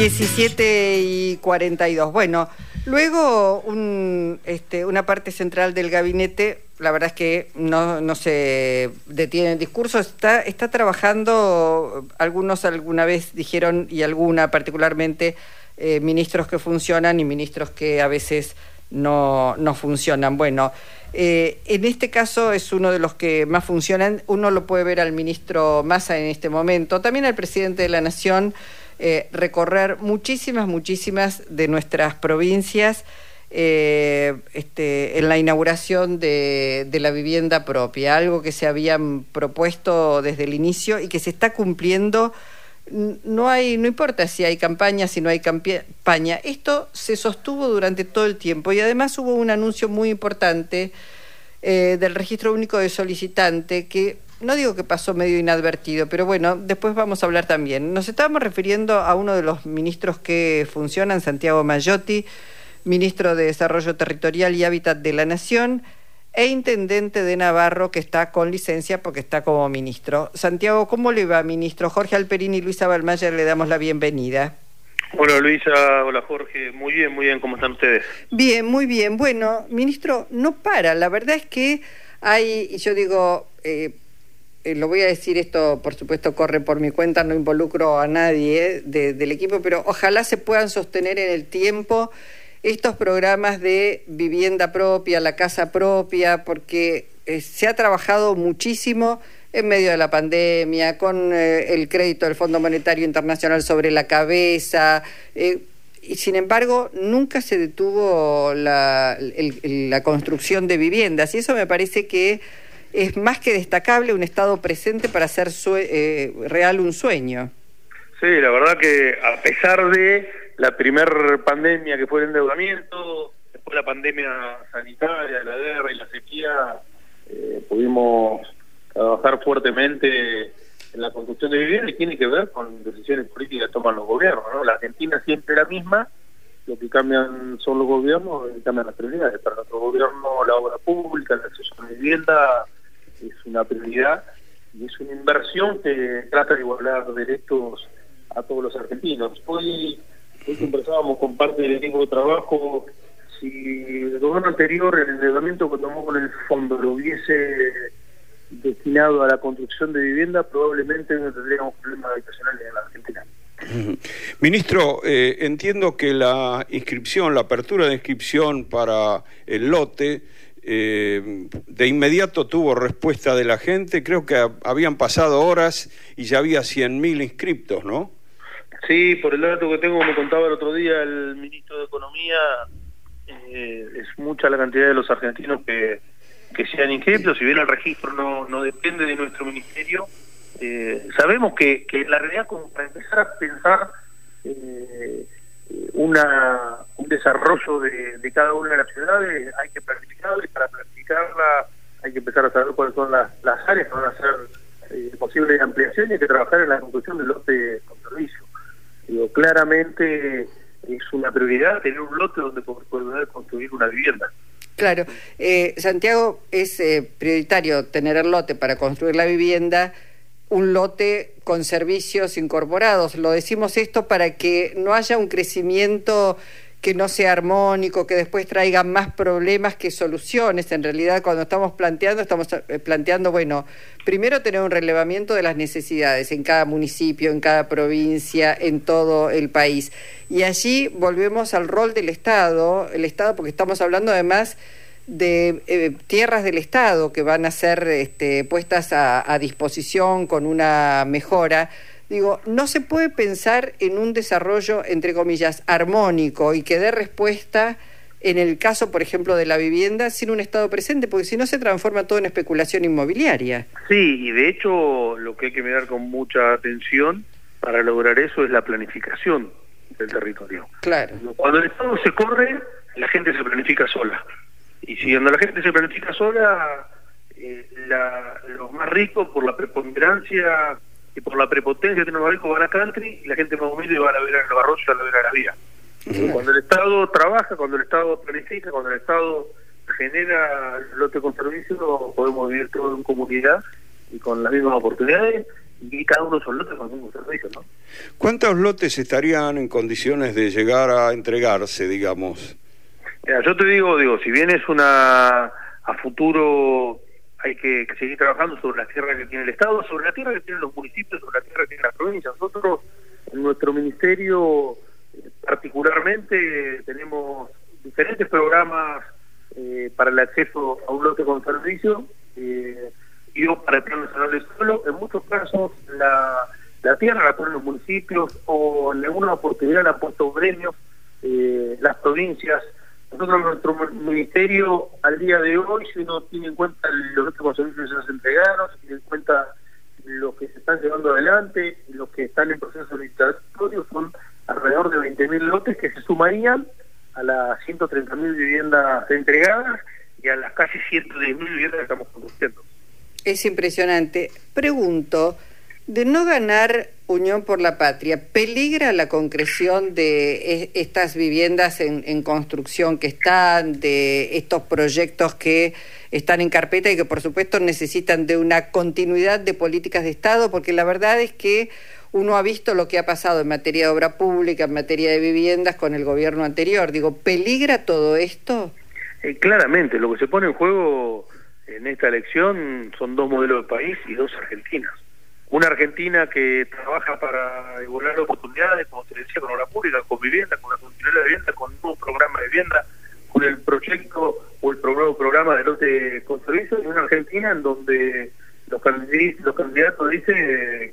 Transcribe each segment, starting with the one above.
17 y 42. Bueno, luego este, una parte central del gabinete, la verdad es que no, se detiene el discurso, está, está trabajando, algunos alguna vez dijeron, y alguna particularmente, eh, ministros que funcionan y ministros que a veces no, no funcionan. Bueno, eh, en este caso es uno de los que más funcionan. Uno lo puede ver al ministro Massa en este momento, también al presidente de la Nación. Eh, recorrer muchísimas, muchísimas de nuestras provincias eh, este, en la inauguración de, la vivienda propia, algo que se habían propuesto desde el inicio y que se está cumpliendo. No hay, no importa si hay campaña, si no hay campaña. Esto se sostuvo durante todo el tiempo y además hubo un anuncio muy importante eh, del registro único de solicitante que no digo que pasó medio inadvertido, pero bueno, después vamos a hablar también. Nos estábamos refiriendo a uno de los ministros que funcionan, Santiago Mayotti, ministro de Desarrollo Territorial y Hábitat de la Nación, e intendente de Navarro, que está con licencia porque está como ministro. Santiago, ¿cómo le va, ministro? Jorge Alperini y Luisa Balmayer le damos la bienvenida. Hola Luisa, hola Jorge, muy bien, muy bien, ¿cómo están ustedes? Bien, muy bien. Bueno, ministro, no para, la verdad es que hay, yo digo, eh, eh, lo voy a decir esto, por supuesto, corre por mi cuenta, no involucro a nadie eh, del equipo, pero ojalá se puedan sostener en el tiempo estos programas de vivienda propia, la casa propia, porque eh, se ha trabajado muchísimo en medio de la pandemia, con el crédito del Fondo Monetario Internacional sobre la cabeza. y sin embargo, nunca se detuvo la, la construcción de viviendas. Y eso me parece que es más que destacable un Estado presente para hacer eh, real un sueño. Sí, la verdad que a pesar de la primer pandemia que fue el endeudamiento, después la pandemia sanitaria, la guerra y la sequía, eh, pudimos trabajar fuertemente en la construcción de vivienda y tiene que ver con decisiones políticas que toman los gobiernos. ¿no? La Argentina siempre la misma, lo que cambian son los gobiernos cambian las prioridades. Para nuestro gobierno la obra pública, el acceso a la vivienda es una prioridad y es una inversión que trata de igualar derechos a todos los argentinos. Hoy, hoy conversábamos con parte del equipo de trabajo si el gobierno anterior, el endeudamiento que tomó con el fondo lo hubiese destinado a la construcción de vivienda, probablemente no tendríamos problemas habitacionales en la Argentina. Ministro, eh, entiendo que la inscripción, la apertura de inscripción para el lote eh, de inmediato tuvo respuesta de la gente, creo que habían pasado horas y ya había 100.000 inscriptos, ¿no? Sí, por el dato que tengo, me contaba el otro día el ministro de Economía, eh, es mucha la cantidad de los argentinos que, que se han inscrito, si bien el registro no, no depende de nuestro ministerio, eh, sabemos que, que la realidad como para empezar a pensar eh, una, un desarrollo de, cada una de las ciudades, hay que planificarla y para planificarla hay que empezar a saber cuáles son las, las áreas que van a ser eh, posibles ampliaciones y hay que trabajar en la construcción del lote con servicio. Digo, claramente es una prioridad tener un lote donde poder construir una vivienda. Claro, eh, Santiago, es eh, prioritario tener el lote para construir la vivienda un lote con servicios incorporados. Lo decimos esto para que no haya un crecimiento que no sea armónico, que después traiga más problemas que soluciones. En realidad, cuando estamos planteando, estamos eh, planteando, bueno, primero tener un relevamiento de las necesidades en cada municipio, en cada provincia, en todo el país. Y allí volvemos al rol del Estado, el Estado, porque estamos hablando además de eh, tierras del Estado que van a ser este, puestas a, disposición con una mejora. Digo, no se puede pensar en un desarrollo, entre comillas, armónico y que dé respuesta en el caso, por ejemplo, de la vivienda sin un Estado presente, porque si no se transforma todo en especulación inmobiliaria. Sí, y de hecho lo que hay que mirar con mucha atención para lograr eso es la planificación del territorio. Claro. Cuando el Estado se corre, la gente se planifica sola. Y si cuando la gente se planifica sola, eh, los más ricos, por la preponderancia y por la prepotencia de los más ricos, van a country y la gente más humilde va a ver a los arroyos y a ver a la vida. Cuando el Estado trabaja, cuando el Estado planifica, cuando el Estado genera lote con servicio, podemos vivir todos en comunidad y con las mismas oportunidades y cada uno de esos lotes con un servicio, ¿no? ¿Cuántos lotes estarían en condiciones de llegar a entregarse, digamos? Yo te digo, digo, si bien es una a futuro hay que, seguir trabajando sobre la tierra que tiene el Estado, sobre la tierra que tienen los municipios, sobre la tierra que tiene la provincia. Nosotros, en nuestro ministerio, particularmente, tenemos diferentes programas eh, para el acceso a un lote con servicio. Eh, y para el Plan Nacional del Suelo, en muchos casos la, la tierra la ponen los municipios o en alguna oportunidad la han puesto gremios, eh, las provincias. Nosotros, nuestro ministerio, al día de hoy, si uno tiene en cuenta los que servicios se entregados, tiene en cuenta los que se están llevando adelante los que están en proceso licitatorio, son alrededor de 20.000 lotes que se sumarían a las 130.000 viviendas entregadas y a las casi 110.000 viviendas que estamos construyendo. Es impresionante. Pregunto, de no ganar Unión por la Patria, ¿peligra la concreción de estas viviendas en, construcción que están, de estos proyectos que están en carpeta y que por supuesto necesitan de una continuidad de políticas de Estado? Porque la verdad es que uno ha visto lo que ha pasado en materia de obra pública, en materia de viviendas con el gobierno anterior. Digo, ¿peligra todo esto? Eh, claramente, lo que se pone en juego en esta elección son dos modelos de país y dos Argentinas. Una Argentina que trabaja para igualar oportunidades, como te decía, con obra pública, con vivienda, con la continuidad de vivienda, con un programa de vivienda, con el proyecto o el programa, programa de lote con servicio, y una Argentina en donde los candidatos, los candidatos dicen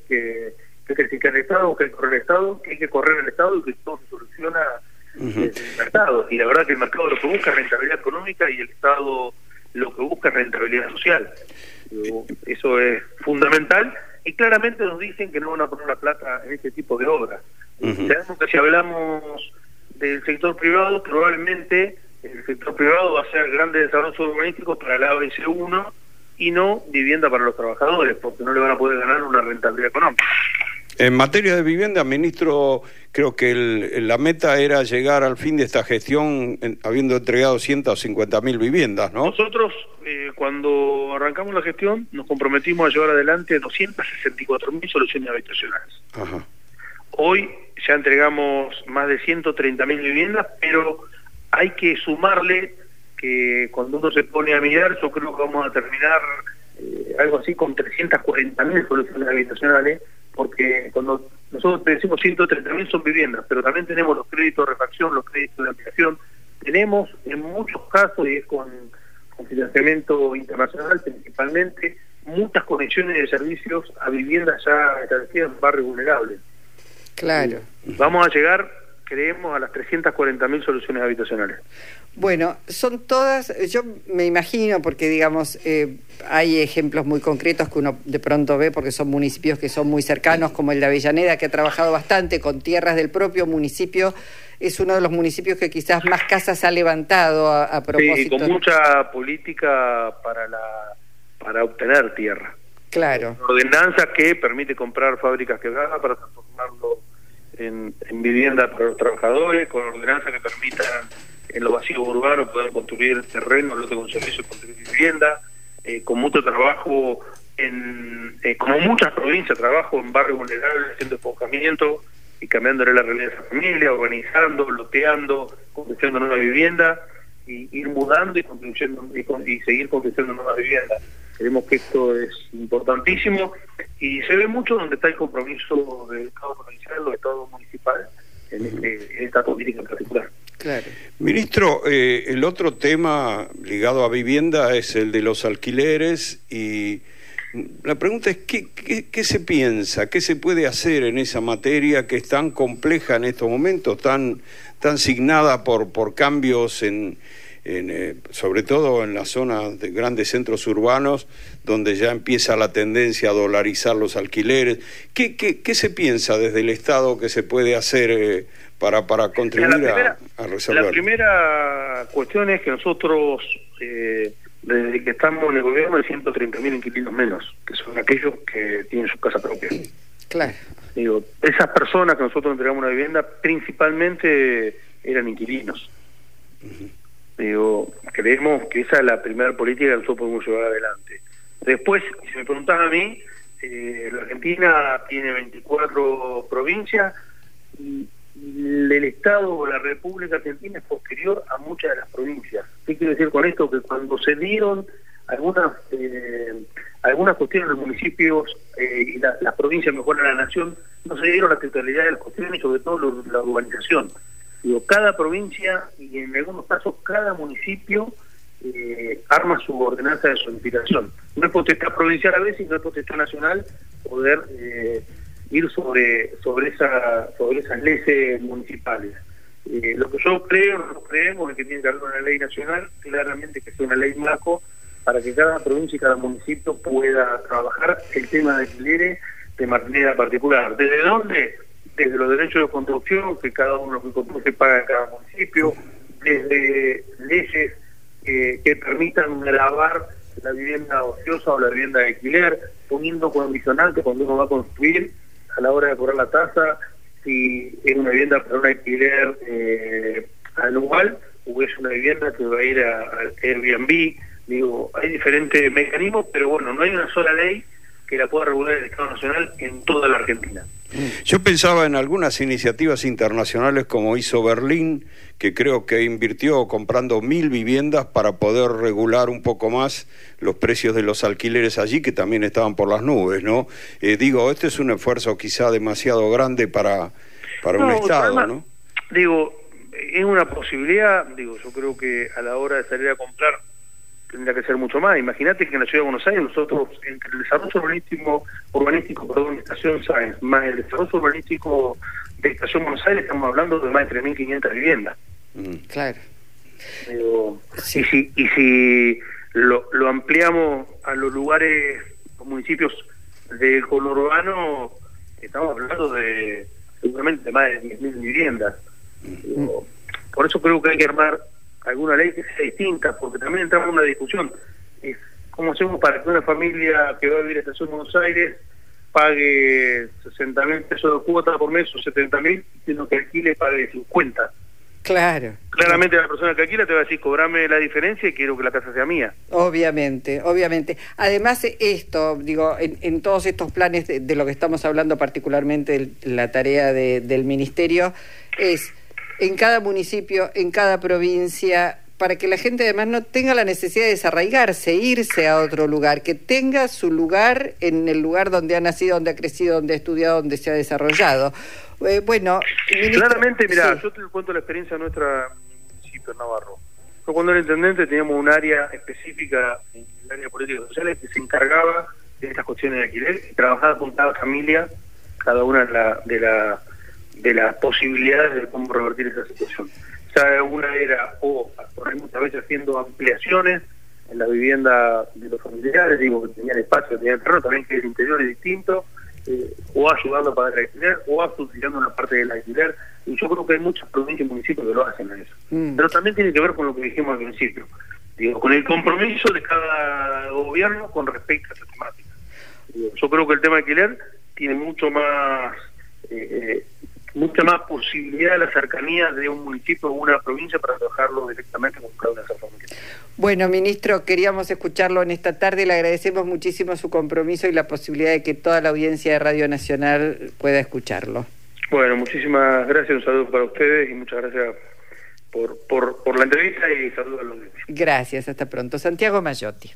que, que, que el Estado, que el Estado, que hay que correr el Estado y que todo se soluciona en el mercado. Y la verdad que el mercado lo que busca es rentabilidad económica y el Estado lo que busca es rentabilidad social. Eso es fundamental y claramente nos dicen que no van a poner la plata en este tipo de obras. Sabemos que si hablamos del sector privado, probablemente el sector privado va a hacer grandes desarrollos urbanísticos para el ABC1 y no vivienda para los trabajadores, porque no le van a poder ganar una rentabilidad económica. En materia de vivienda, ministro, creo que la meta era llegar al fin de esta gestión habiendo entregado 150 mil viviendas, ¿no? Nosotros, eh, cuando arrancamos la gestión, nos comprometimos a llevar adelante 264 mil soluciones habitacionales. Hoy ya entregamos más de 130 mil viviendas, pero hay que sumarle que cuando uno se pone a mirar, yo creo que vamos a terminar eh, algo así con 340 mil soluciones habitacionales porque cuando nosotros decimos 130 mil son viviendas, pero también tenemos los créditos de refacción, los créditos de ampliación, tenemos en muchos casos, y es con, financiamiento internacional principalmente, muchas conexiones de servicios a viviendas ya establecidas en barrios vulnerables. Claro. Vamos a llegar creemos a las 340 mil soluciones habitacionales. Bueno, son todas, yo me imagino, porque digamos, eh, hay ejemplos muy concretos que uno de pronto ve porque son municipios que son muy cercanos, como el de Avellaneda, que ha trabajado bastante con tierras del propio municipio. Es uno de los municipios que quizás más casas ha levantado a, propósito. Sí, con mucha política para, la, para obtener tierra. Claro. Ordenanza que permite comprar fábricas quebradas para transformarlo en, vivienda para los trabajadores, con ordenanza que permitan en los vacíos urbanos poder construir terreno, lote con servicio, construir vivienda, eh, con mucho trabajo en, eh, como muchas provincias, trabajo en barrios vulnerables haciendo enfocamiento y cambiándole la realidad de esa familia, organizando, loteando, construyendo nueva vivienda y ir mudando y construyendo y, seguir construyendo nuevas viviendas. Creemos que esto es importantísimo y se ve mucho donde está el compromiso del Estado provincial o del Estado municipal en, este, en esta política en particular. Claro. Ministro, eh, el otro tema ligado a vivienda es el de los alquileres y la pregunta es ¿qué, qué, se piensa, qué se puede hacer en esa materia que es tan compleja en estos momentos, tan, tan signada por, por cambios en, eh, sobre todo en las zonas de grandes centros urbanos, donde ya empieza la tendencia a dolarizar los alquileres. ¿Qué, qué, se piensa desde el Estado que se puede hacer eh, para, para contribuir a, resolver? La primera cuestión es que nosotros, eh, desde que estamos en el gobierno, hay 130.000 inquilinos menos, que son aquellos que tienen su casa propia. Claro. Digo, esas personas que nosotros entregamos una vivienda principalmente eran inquilinos. Digo, creemos que esa es la primera política que nosotros podemos llevar adelante. Después, si me preguntan a mí, eh, la Argentina tiene 24 provincias y el Estado o la República Argentina es posterior a muchas de las provincias. ¿Qué quiere decir con esto? Que cuando se dieron algunas eh, algunas cuestiones de los municipios eh, y las provincias, mejor a la nación, no se dieron la totalidad de las cuestiones y sobre todo la urbanización. Digo, cada provincia y en algunos casos cada municipio eh, arma su ordenanza de zonificación. No es potestad provincial a veces, no es potestad nacional poder eh, ir sobre sobre esa sobre esas leyes municipales. Eh, lo que yo creo, nosotros creemos es que tiene que haber una ley nacional, claramente que sea una ley marco, para que cada provincia y cada municipio pueda trabajar el tema de alquileres de manera particular. ¿Desde dónde? Desde los derechos de construcción que cada uno que construye paga en cada municipio, desde leyes que permitan grabar la vivienda ociosa o la vivienda de alquiler, poniendo condicionantes cuando uno va a construir a la hora de cobrar la tasa, si es una vivienda para un alquiler eh, anual o es una vivienda que va a ir al Airbnb. Digo, hay diferentes mecanismos, pero bueno, no hay una sola ley que la pueda regular el Estado Nacional en toda la Argentina. Yo pensaba en algunas iniciativas internacionales como hizo Berlín, que creo que invirtió comprando mil viviendas para poder regular un poco más los precios de los alquileres allí, que también estaban por las nubes, ¿no? Eh, digo, este es un esfuerzo quizá demasiado grande para, para un Estado, ¿no? Digo, es una posibilidad, digo, yo creo que a la hora de salir a comprar tendría que ser mucho más. Imagínate que en la ciudad de Buenos Aires nosotros, entre el desarrollo urbanístico, urbanístico perdón, de Estación Sáenz, más el desarrollo urbanístico de Estación Buenos Aires, estamos hablando de más de 3.500 viviendas. Mm, claro. Y si, y si lo, lo ampliamos a los lugares, los municipios del conurbano, estamos hablando de seguramente más de 10.000 viviendas. Mm. por eso creo que hay que armar alguna ley que sea distinta, porque también entramos en una discusión. Es, ¿Cómo hacemos para que una familia que va a vivir en Estación Buenos Aires pague 60 mil pesos de cuota por mes o 70 mil, sino que alquile pague 50? Claro. Claramente la persona que alquila te va a decir, cobrame la diferencia y quiero que la casa sea mía. Obviamente, obviamente. Además, esto, digo, en, todos estos planes de, lo que estamos hablando, particularmente de la tarea del Ministerio, es en cada municipio, en cada provincia, para que la gente además no tenga la necesidad de desarraigarse, irse a otro lugar, que tenga su lugar en el lugar donde ha nacido, donde ha crecido, donde ha estudiado, donde se ha desarrollado. Eh, bueno, claramente, mira, yo te cuento la experiencia nuestra municipio, Navarro. Yo cuando era intendente teníamos un área específica en el área política y sociales que se encargaba de estas cuestiones de alquiler y trabajaba con cada familia, cada una de la, de la de las posibilidades de cómo revertir esa situación. Ya una era, o muchas veces haciendo ampliaciones en la vivienda de los familiares, digo que tenían espacio, tenían terreno, también que el interior es distinto, eh, o ayudando a pagar el alquiler, o subsidiando una parte del alquiler, y yo creo que hay muchas provincias y municipios que lo hacen a eso. Mm. Pero también tiene que ver con lo que dijimos al principio, digo, con el compromiso de cada gobierno con respecto a esa temática. yo creo que el tema de alquiler tiene mucho más eh, mucha más posibilidad de la cercanía de un municipio o una provincia para trabajarlo directamente con cada una de esas familias. Bueno, ministro, queríamos escucharlo en esta tarde. Le agradecemos muchísimo su compromiso y la posibilidad de que toda la audiencia de Radio Nacional pueda escucharlo. Bueno, muchísimas gracias, un saludo para ustedes y muchas gracias por, por, por la entrevista y saludos a los Gracias, hasta pronto. Santiago Mayotti.